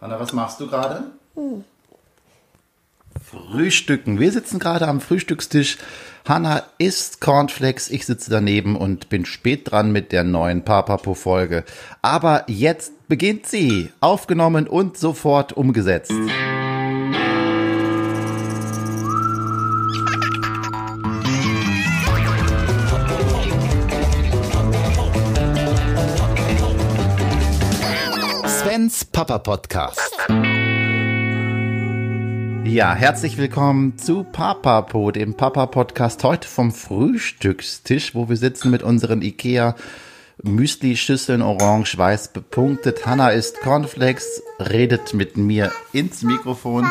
Hanna, was machst du gerade? Hm. Frühstücken. Wir sitzen gerade am Frühstückstisch. Hanna isst Cornflakes, ich sitze daneben und bin spät dran mit der neuen Papapo-Folge. Aber jetzt beginnt sie. Aufgenommen und sofort umgesetzt. Papa Podcast. Ja, herzlich willkommen zu Papapo, dem Papa-Podcast heute vom Frühstückstisch, wo wir sitzen mit unseren Ikea Müsli-Schüsseln orange-weiß bepunktet. Hanna isst Cornflakes, redet mit mir ins Mikrofon.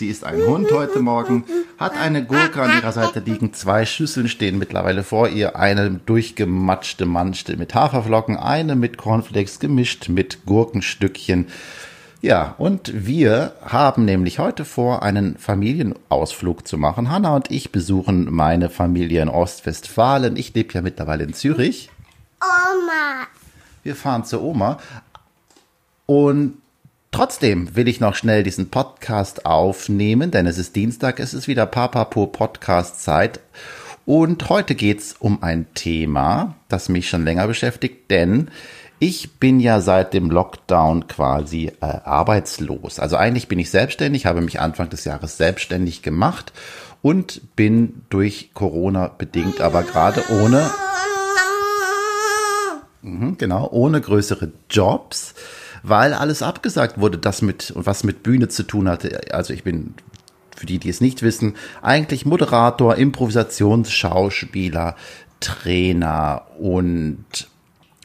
Sie ist ein Hund heute Morgen, hat eine Gurke an ihrer Seite liegen, zwei Schüsseln stehen mittlerweile vor ihr, eine durchgematschte Manchte mit Haferflocken, eine mit Cornflakes gemischt mit Gurkenstückchen. Ja, und wir haben nämlich heute vor, einen Familienausflug zu machen. Hanna und ich besuchen meine Familie in Ostwestfalen. Ich lebe ja mittlerweile in Zürich. Oma. Wir fahren zur Oma. Und trotzdem will ich noch schnell diesen Podcast aufnehmen, denn es ist Dienstag, es ist wieder Papapo Podcast Zeit. Und heute geht's um ein Thema, das mich schon länger beschäftigt, denn ich bin ja seit dem Lockdown quasi äh, arbeitslos. Also eigentlich bin ich selbstständig, habe mich Anfang des Jahres selbstständig gemacht und bin durch Corona bedingt, aber gerade ohne, mhm, genau, ohne größere Jobs, weil alles abgesagt wurde, das mit, was mit Bühne zu tun hatte. Also ich bin für die, die es nicht wissen, eigentlich Moderator, Improvisationsschauspieler, Trainer und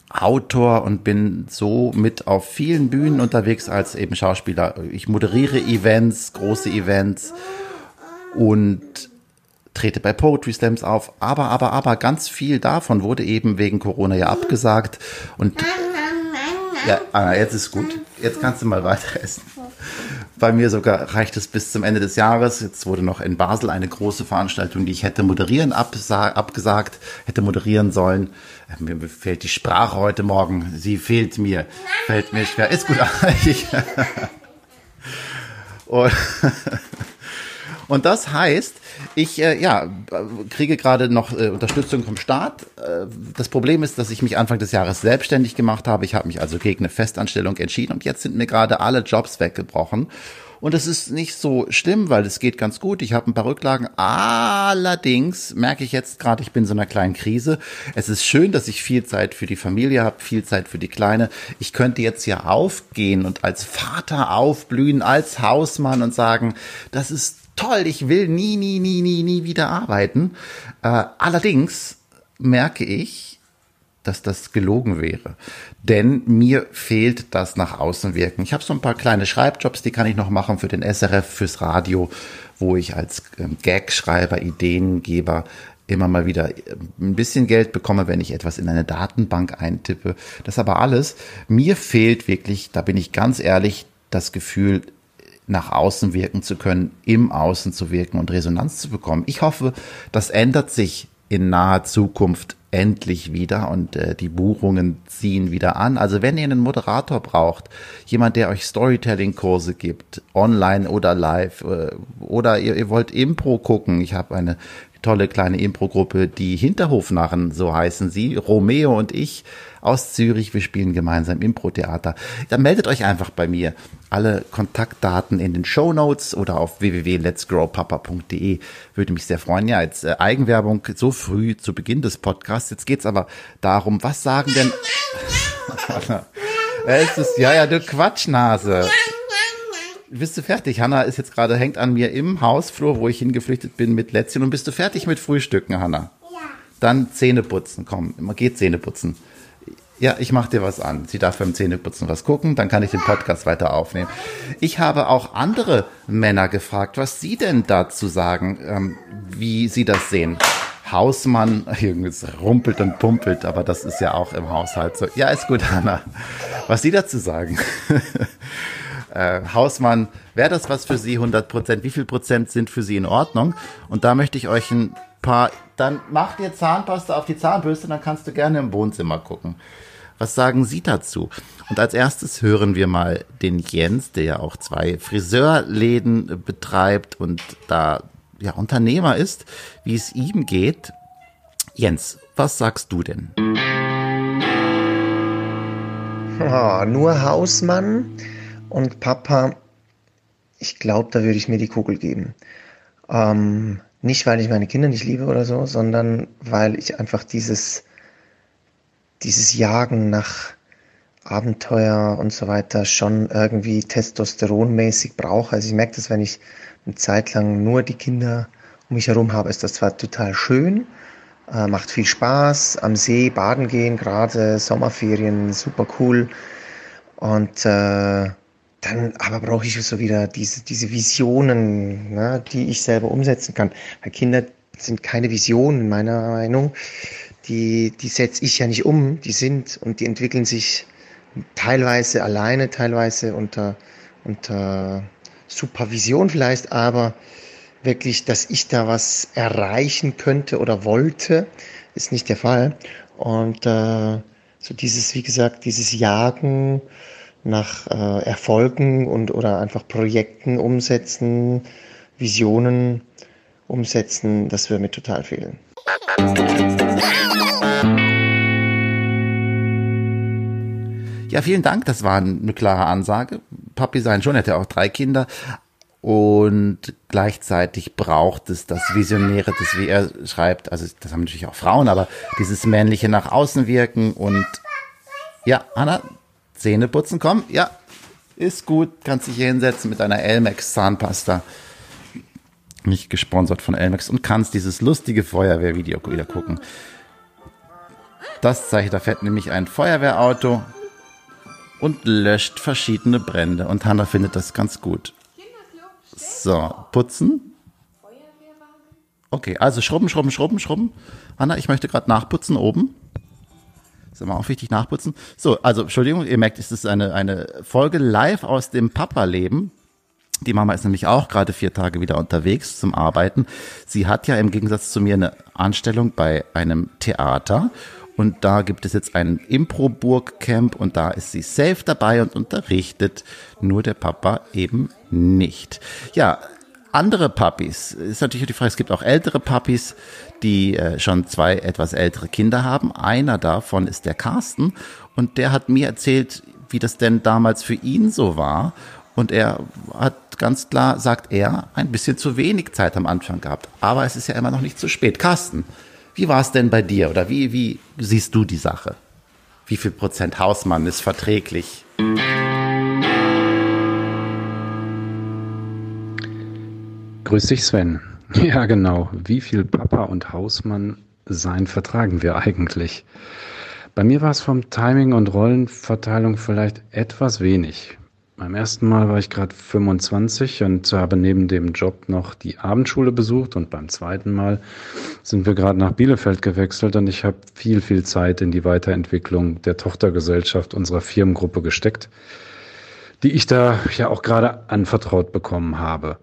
Autor und bin so mit auf vielen Bühnen unterwegs als eben Schauspieler. Ich moderiere Events, große Events und trete bei Poetry Slams auf. Aber, aber, aber ganz viel davon wurde eben wegen Corona ja abgesagt. Und ja, Anna, jetzt ist gut. Jetzt kannst du mal weiter essen. Bei mir sogar reicht es bis zum Ende des Jahres. Jetzt wurde noch in Basel eine große Veranstaltung, die ich hätte moderieren, abgesagt, hätte moderieren sollen. Mir fehlt die Sprache heute Morgen. Sie fehlt mir. Fällt mir schwer. Ist gut. Und, und das heißt, ich äh, ja, kriege gerade noch äh, Unterstützung vom Staat. Äh, das Problem ist, dass ich mich Anfang des Jahres selbstständig gemacht habe. Ich habe mich also gegen eine Festanstellung entschieden und jetzt sind mir gerade alle Jobs weggebrochen. Und es ist nicht so schlimm, weil es geht ganz gut. Ich habe ein paar Rücklagen. Allerdings merke ich jetzt gerade, ich bin in so einer kleinen Krise. Es ist schön, dass ich viel Zeit für die Familie habe, viel Zeit für die Kleine. Ich könnte jetzt hier aufgehen und als Vater aufblühen, als Hausmann und sagen, das ist toll, ich will nie, nie, nie, nie, nie wieder arbeiten. Äh, allerdings merke ich, dass das gelogen wäre. Denn mir fehlt das nach außen wirken. Ich habe so ein paar kleine Schreibjobs, die kann ich noch machen für den SRF, fürs Radio, wo ich als ähm, Gagschreiber, Ideengeber immer mal wieder äh, ein bisschen Geld bekomme, wenn ich etwas in eine Datenbank eintippe. Das aber alles. Mir fehlt wirklich, da bin ich ganz ehrlich, das Gefühl, nach außen wirken zu können, im Außen zu wirken und Resonanz zu bekommen. Ich hoffe, das ändert sich in naher Zukunft endlich wieder und äh, die Buchungen ziehen wieder an. Also wenn ihr einen Moderator braucht, jemand, der euch Storytelling-Kurse gibt, online oder live, äh, oder ihr, ihr wollt Impro gucken, ich habe eine tolle kleine Impro-Gruppe, die Hinterhofnarren, so heißen sie, Romeo und ich aus Zürich. Wir spielen gemeinsam Impro-Theater. Dann meldet euch einfach bei mir. Alle Kontaktdaten in den Show Notes oder auf www.letsgrowpapa.de würde mich sehr freuen. Ja, jetzt äh, Eigenwerbung so früh zu Beginn des Podcasts. Jetzt geht's aber darum, was sagen denn... es ist, ja, ja, du Quatschnase bist du fertig? Hanna ist jetzt gerade, hängt an mir im Hausflur, wo ich hingeflüchtet bin mit Lätzchen. Und bist du fertig mit Frühstücken, Hanna? Ja. Dann Zähne putzen, komm, immer geht Zähne putzen. Ja, ich mach dir was an. Sie darf beim Zähneputzen was gucken, dann kann ich den Podcast weiter aufnehmen. Ich habe auch andere Männer gefragt, was sie denn dazu sagen, ähm, wie sie das sehen. Hausmann, irgendwas rumpelt und pumpelt, aber das ist ja auch im Haushalt so. Ja, ist gut, Hanna. Was Sie dazu sagen. äh, Hausmann, wäre das was für Sie 100 Prozent? Wie viel Prozent sind für Sie in Ordnung? Und da möchte ich euch ein paar, dann mach dir Zahnpasta auf die Zahnbürste, dann kannst du gerne im Wohnzimmer gucken. Was sagen Sie dazu? Und als erstes hören wir mal den Jens, der ja auch zwei Friseurläden betreibt und da ja Unternehmer ist, wie es ihm geht. Jens, was sagst du denn? Oh, nur Hausmann und Papa, ich glaube, da würde ich mir die Kugel geben. Ähm, nicht, weil ich meine Kinder nicht liebe oder so, sondern weil ich einfach dieses, dieses Jagen nach Abenteuer und so weiter schon irgendwie testosteronmäßig brauche. Also ich merke das, wenn ich eine Zeit lang nur die Kinder um mich herum habe, ist das zwar total schön, äh, macht viel Spaß, am See baden gehen, gerade Sommerferien, super cool. Und äh, dann aber brauche ich so wieder diese, diese Visionen, ne, die ich selber umsetzen kann. Weil Kinder sind keine Visionen in meiner Meinung. Die, die setze ich ja nicht um, die sind und die entwickeln sich teilweise alleine, teilweise unter, unter Supervision vielleicht, aber wirklich, dass ich da was erreichen könnte oder wollte, ist nicht der Fall. Und äh, so dieses, wie gesagt, dieses Jagen nach äh, Erfolgen und oder einfach Projekten umsetzen, Visionen umsetzen, das würde mir total fehlen. Ja, vielen Dank. Das war eine klare Ansage. Papi sein schon, hätte auch drei Kinder. Und gleichzeitig braucht es das Visionäre, das wie er schreibt, also das haben natürlich auch Frauen, aber dieses männliche nach außen wirken und ja, Anna, Zähne putzen, komm, ja, ist gut, kannst dich hier hinsetzen mit deiner Elmex Zahnpasta. Nicht gesponsert von Elmex und kannst dieses lustige Feuerwehrvideo wieder gucken. Das zeigt, da fährt nämlich ein Feuerwehrauto und löscht verschiedene Brände. Und Hanna findet das ganz gut. So, putzen. Okay, also schrubben, schrubben, schrubben, schrubben. Hanna, ich möchte gerade nachputzen oben. Ist immer auch wichtig nachputzen. So, also Entschuldigung, ihr merkt, es ist eine, eine Folge live aus dem Papa-Leben. Die Mama ist nämlich auch gerade vier Tage wieder unterwegs zum Arbeiten. Sie hat ja im Gegensatz zu mir eine Anstellung bei einem Theater und da gibt es jetzt ein Impro-Burg-Camp und da ist sie safe dabei und unterrichtet. Nur der Papa eben nicht. Ja, andere Puppies. Ist natürlich die Frage, es gibt auch ältere Puppies, die äh, schon zwei etwas ältere Kinder haben. Einer davon ist der Carsten und der hat mir erzählt, wie das denn damals für ihn so war. Und er hat ganz klar, sagt er, ein bisschen zu wenig Zeit am Anfang gehabt. Aber es ist ja immer noch nicht zu spät. Carsten, wie war es denn bei dir oder wie, wie siehst du die Sache? Wie viel Prozent Hausmann ist verträglich? Grüß dich, Sven. Ja, genau. Wie viel Papa und Hausmann sein vertragen wir eigentlich? Bei mir war es vom Timing und Rollenverteilung vielleicht etwas wenig. Beim ersten Mal war ich gerade 25 und habe neben dem Job noch die Abendschule besucht und beim zweiten Mal sind wir gerade nach Bielefeld gewechselt und ich habe viel, viel Zeit in die Weiterentwicklung der Tochtergesellschaft unserer Firmengruppe gesteckt, die ich da ja auch gerade anvertraut bekommen habe.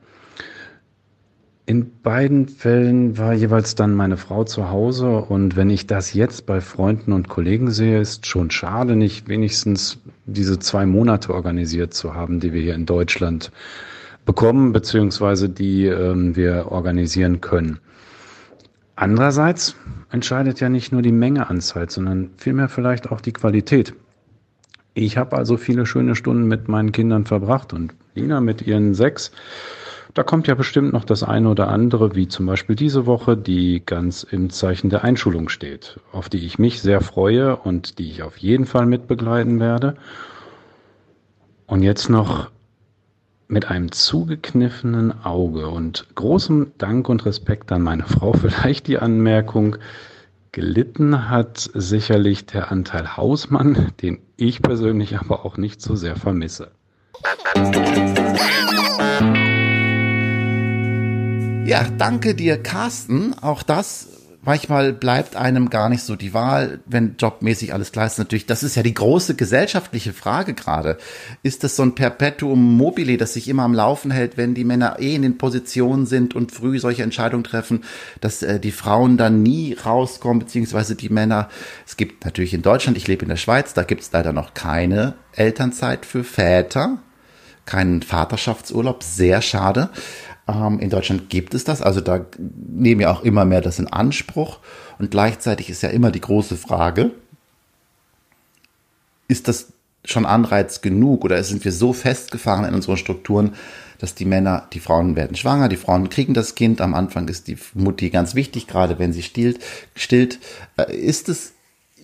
In beiden Fällen war jeweils dann meine Frau zu Hause und wenn ich das jetzt bei Freunden und Kollegen sehe, ist schon schade, nicht wenigstens diese zwei Monate organisiert zu haben, die wir hier in Deutschland bekommen, beziehungsweise die ähm, wir organisieren können. Andererseits entscheidet ja nicht nur die Menge an Zeit, sondern vielmehr vielleicht auch die Qualität. Ich habe also viele schöne Stunden mit meinen Kindern verbracht und Lina mit ihren sechs da kommt ja bestimmt noch das eine oder andere, wie zum Beispiel diese Woche, die ganz im Zeichen der Einschulung steht, auf die ich mich sehr freue und die ich auf jeden Fall mitbegleiten werde. Und jetzt noch mit einem zugekniffenen Auge und großem Dank und Respekt an meine Frau vielleicht die Anmerkung, gelitten hat sicherlich der Anteil Hausmann, den ich persönlich aber auch nicht so sehr vermisse. Ja, danke dir, Carsten. Auch das manchmal bleibt einem gar nicht so die Wahl, wenn jobmäßig alles klar ist. Natürlich, das ist ja die große gesellschaftliche Frage gerade. Ist das so ein Perpetuum mobile, das sich immer am Laufen hält, wenn die Männer eh in den Positionen sind und früh solche Entscheidungen treffen, dass äh, die Frauen dann nie rauskommen, beziehungsweise die Männer. Es gibt natürlich in Deutschland, ich lebe in der Schweiz, da gibt es leider noch keine Elternzeit für Väter, keinen Vaterschaftsurlaub, sehr schade. Ähm, in Deutschland gibt es das, also da nehmen ja auch immer mehr das in Anspruch. Und gleichzeitig ist ja immer die große Frage, ist das schon Anreiz genug oder sind wir so festgefahren in unseren Strukturen, dass die Männer, die Frauen werden schwanger, die Frauen kriegen das Kind, am Anfang ist die Mutti ganz wichtig, gerade wenn sie stillt, stillt. Äh, ist es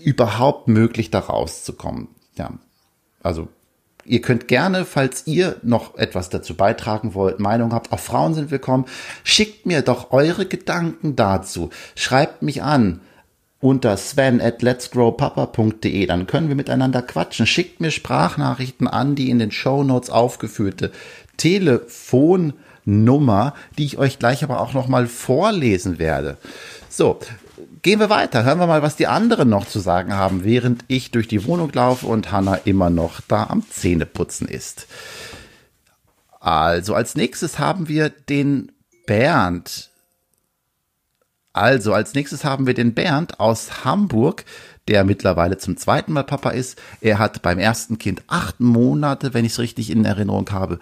überhaupt möglich, da rauszukommen? Ja, also Ihr könnt gerne, falls ihr noch etwas dazu beitragen wollt, Meinung habt, auch Frauen sind willkommen, schickt mir doch eure Gedanken dazu. Schreibt mich an unter sven at letsgrowpapa.de, dann können wir miteinander quatschen. Schickt mir Sprachnachrichten an, die in den Show Notes aufgeführte Telefonnummer, die ich euch gleich aber auch nochmal vorlesen werde. So, gehen wir weiter. Hören wir mal, was die anderen noch zu sagen haben, während ich durch die Wohnung laufe und Hanna immer noch da am Zähneputzen ist. Also, als nächstes haben wir den Bernd. Also, als nächstes haben wir den Bernd aus Hamburg, der mittlerweile zum zweiten Mal Papa ist. Er hat beim ersten Kind acht Monate, wenn ich es richtig in Erinnerung habe,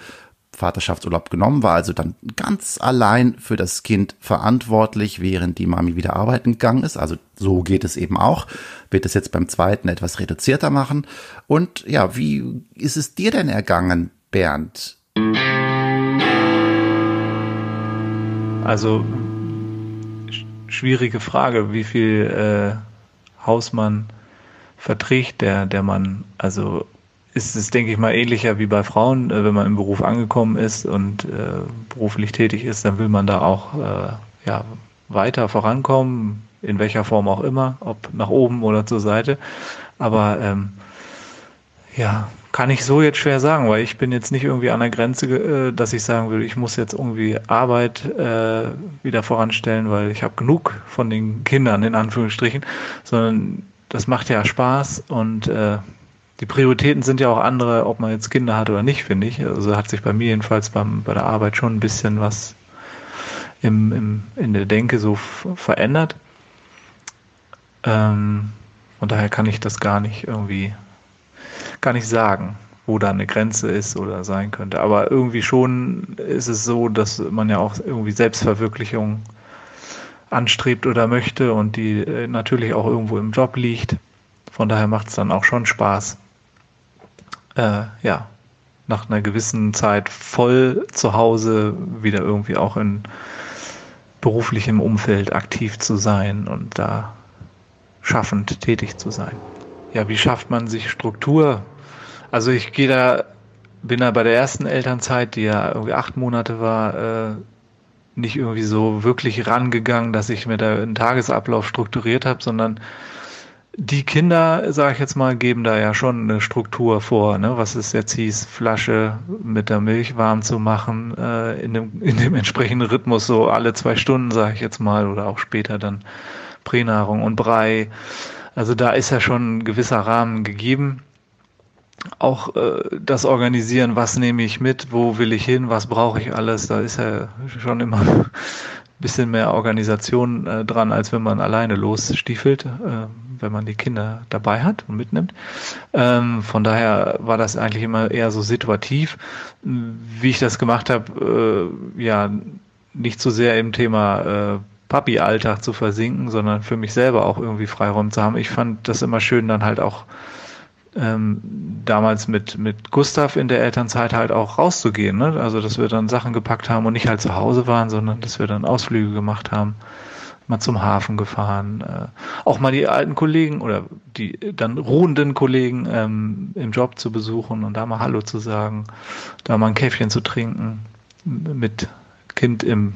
Vaterschaftsurlaub genommen, war also dann ganz allein für das Kind verantwortlich, während die Mami wieder arbeiten gegangen ist. Also so geht es eben auch. Wird es jetzt beim zweiten etwas reduzierter machen. Und ja, wie ist es dir denn ergangen, Bernd? Also schwierige Frage, wie viel äh, Hausmann verträgt der, der Mann. Also ist es, denke ich mal, ähnlicher wie bei Frauen. Äh, wenn man im Beruf angekommen ist und äh, beruflich tätig ist, dann will man da auch äh, ja, weiter vorankommen, in welcher Form auch immer, ob nach oben oder zur Seite. Aber ähm, ja, kann ich so jetzt schwer sagen, weil ich bin jetzt nicht irgendwie an der Grenze, äh, dass ich sagen würde, ich muss jetzt irgendwie Arbeit äh, wieder voranstellen, weil ich habe genug von den Kindern in Anführungsstrichen, sondern das macht ja Spaß und äh, die Prioritäten sind ja auch andere, ob man jetzt Kinder hat oder nicht, finde ich. Also hat sich bei mir jedenfalls beim, bei der Arbeit schon ein bisschen was im, im, in der Denke so verändert. Ähm, und daher kann ich das gar nicht irgendwie, gar nicht sagen, wo da eine Grenze ist oder sein könnte. Aber irgendwie schon ist es so, dass man ja auch irgendwie Selbstverwirklichung anstrebt oder möchte und die äh, natürlich auch irgendwo im Job liegt. Von daher macht es dann auch schon Spaß, äh, ja, nach einer gewissen Zeit voll zu Hause wieder irgendwie auch in beruflichem Umfeld aktiv zu sein und da schaffend tätig zu sein. Ja, wie schafft man sich Struktur? Also ich gehe da, bin da bei der ersten Elternzeit, die ja irgendwie acht Monate war, äh, nicht irgendwie so wirklich rangegangen, dass ich mir da einen Tagesablauf strukturiert habe, sondern die Kinder, sage ich jetzt mal, geben da ja schon eine Struktur vor, ne? was es jetzt hieß, Flasche mit der Milch warm zu machen, äh, in, dem, in dem entsprechenden Rhythmus, so alle zwei Stunden, sage ich jetzt mal, oder auch später dann Pränahrung und Brei. Also da ist ja schon ein gewisser Rahmen gegeben. Auch äh, das Organisieren, was nehme ich mit, wo will ich hin, was brauche ich alles, da ist ja schon immer bisschen mehr Organisation äh, dran, als wenn man alleine losstiefelt. Äh, wenn man die Kinder dabei hat und mitnimmt. Ähm, von daher war das eigentlich immer eher so situativ. Wie ich das gemacht habe, äh, ja, nicht so sehr im Thema äh, Papi-Alltag zu versinken, sondern für mich selber auch irgendwie Freiraum zu haben. Ich fand das immer schön, dann halt auch ähm, damals mit, mit Gustav in der Elternzeit halt auch rauszugehen. Ne? Also, dass wir dann Sachen gepackt haben und nicht halt zu Hause waren, sondern dass wir dann Ausflüge gemacht haben mal zum Hafen gefahren, äh, auch mal die alten Kollegen oder die dann ruhenden Kollegen ähm, im Job zu besuchen und da mal Hallo zu sagen, da mal ein Käffchen zu trinken mit Kind im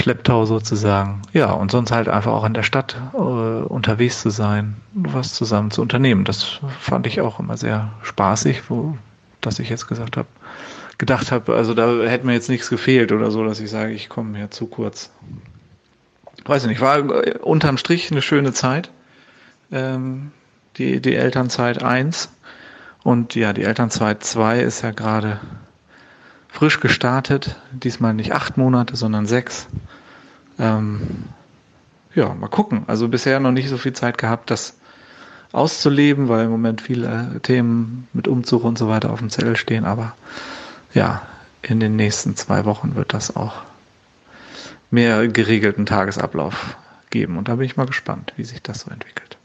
Schlepptau sozusagen. Ja, und sonst halt einfach auch in der Stadt äh, unterwegs zu sein, was zusammen zu unternehmen. Das fand ich auch immer sehr spaßig, wo, dass ich jetzt gesagt habe, gedacht habe, also da hätte mir jetzt nichts gefehlt oder so, dass ich sage, ich komme mir zu kurz. weiß ich nicht, war äh, unterm Strich eine schöne Zeit. Ähm, die, die Elternzeit 1. Und ja, die Elternzeit 2 ist ja gerade frisch gestartet. Diesmal nicht acht Monate, sondern sechs. Ähm, ja, mal gucken. Also bisher noch nicht so viel Zeit gehabt, das auszuleben, weil im Moment viele äh, Themen mit Umzug und so weiter auf dem Zettel stehen. Aber ja, in den nächsten zwei Wochen wird das auch mehr geregelten Tagesablauf geben. Und da bin ich mal gespannt, wie sich das so entwickelt.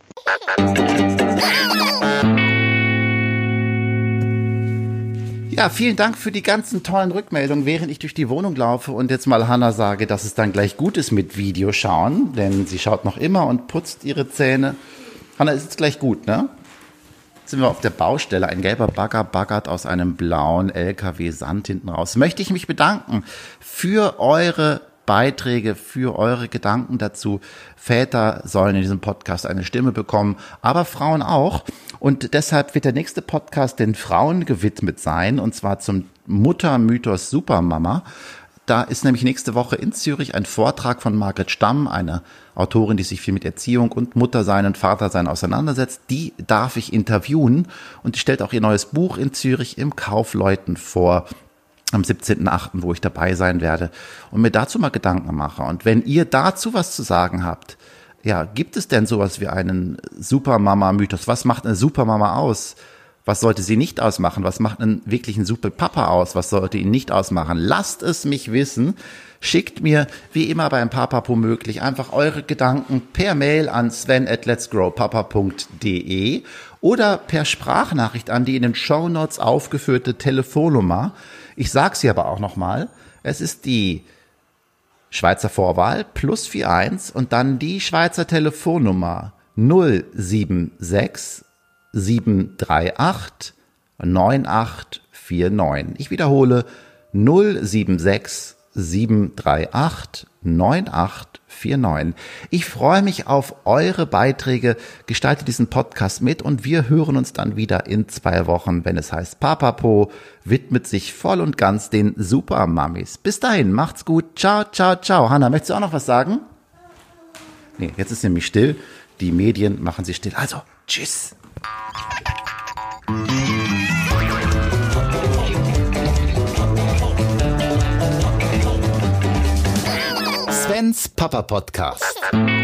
Ja, vielen Dank für die ganzen tollen Rückmeldungen, während ich durch die Wohnung laufe und jetzt mal Hanna sage, dass es dann gleich gut ist mit Videoschauen, denn sie schaut noch immer und putzt ihre Zähne. Hanna, ist jetzt gleich gut, ne? Jetzt sind wir auf der Baustelle. Ein gelber Bagger baggert aus einem blauen LKW Sand hinten raus. Möchte ich mich bedanken für eure Beiträge, für eure Gedanken dazu. Väter sollen in diesem Podcast eine Stimme bekommen, aber Frauen auch. Und deshalb wird der nächste Podcast den Frauen gewidmet sein, und zwar zum Muttermythos Supermama. Da ist nämlich nächste Woche in Zürich ein Vortrag von Margret Stamm, eine Autorin, die sich viel mit Erziehung und Muttersein und Vatersein auseinandersetzt. Die darf ich interviewen und die stellt auch ihr neues Buch in Zürich im Kaufleuten vor am 17.8., wo ich dabei sein werde und mir dazu mal Gedanken mache. Und wenn ihr dazu was zu sagen habt, ja, gibt es denn sowas wie einen Supermama-Mythos? Was macht eine Supermama aus? Was sollte sie nicht ausmachen? Was macht einen wirklichen Superpapa aus? Was sollte ihn nicht ausmachen? Lasst es mich wissen. Schickt mir, wie immer beim Papapo möglich, einfach eure Gedanken per Mail an sven at letsgrowpapa.de oder per Sprachnachricht an die in den Show Notes aufgeführte Telefonnummer. Ich sage sie aber auch nochmal. Es ist die Schweizer Vorwahl plus 41 und dann die Schweizer Telefonnummer 076 738 9849. Ich wiederhole 076 738 9849. Ich freue mich auf eure Beiträge. Gestaltet diesen Podcast mit und wir hören uns dann wieder in zwei Wochen, wenn es heißt Papapo widmet sich voll und ganz den Supermamis. Bis dahin, macht's gut. Ciao, ciao, ciao. Hanna, möchtest du auch noch was sagen? Nee, jetzt ist nämlich still. Die Medien machen sie still. Also, tschüss. Svens Papa Podcast.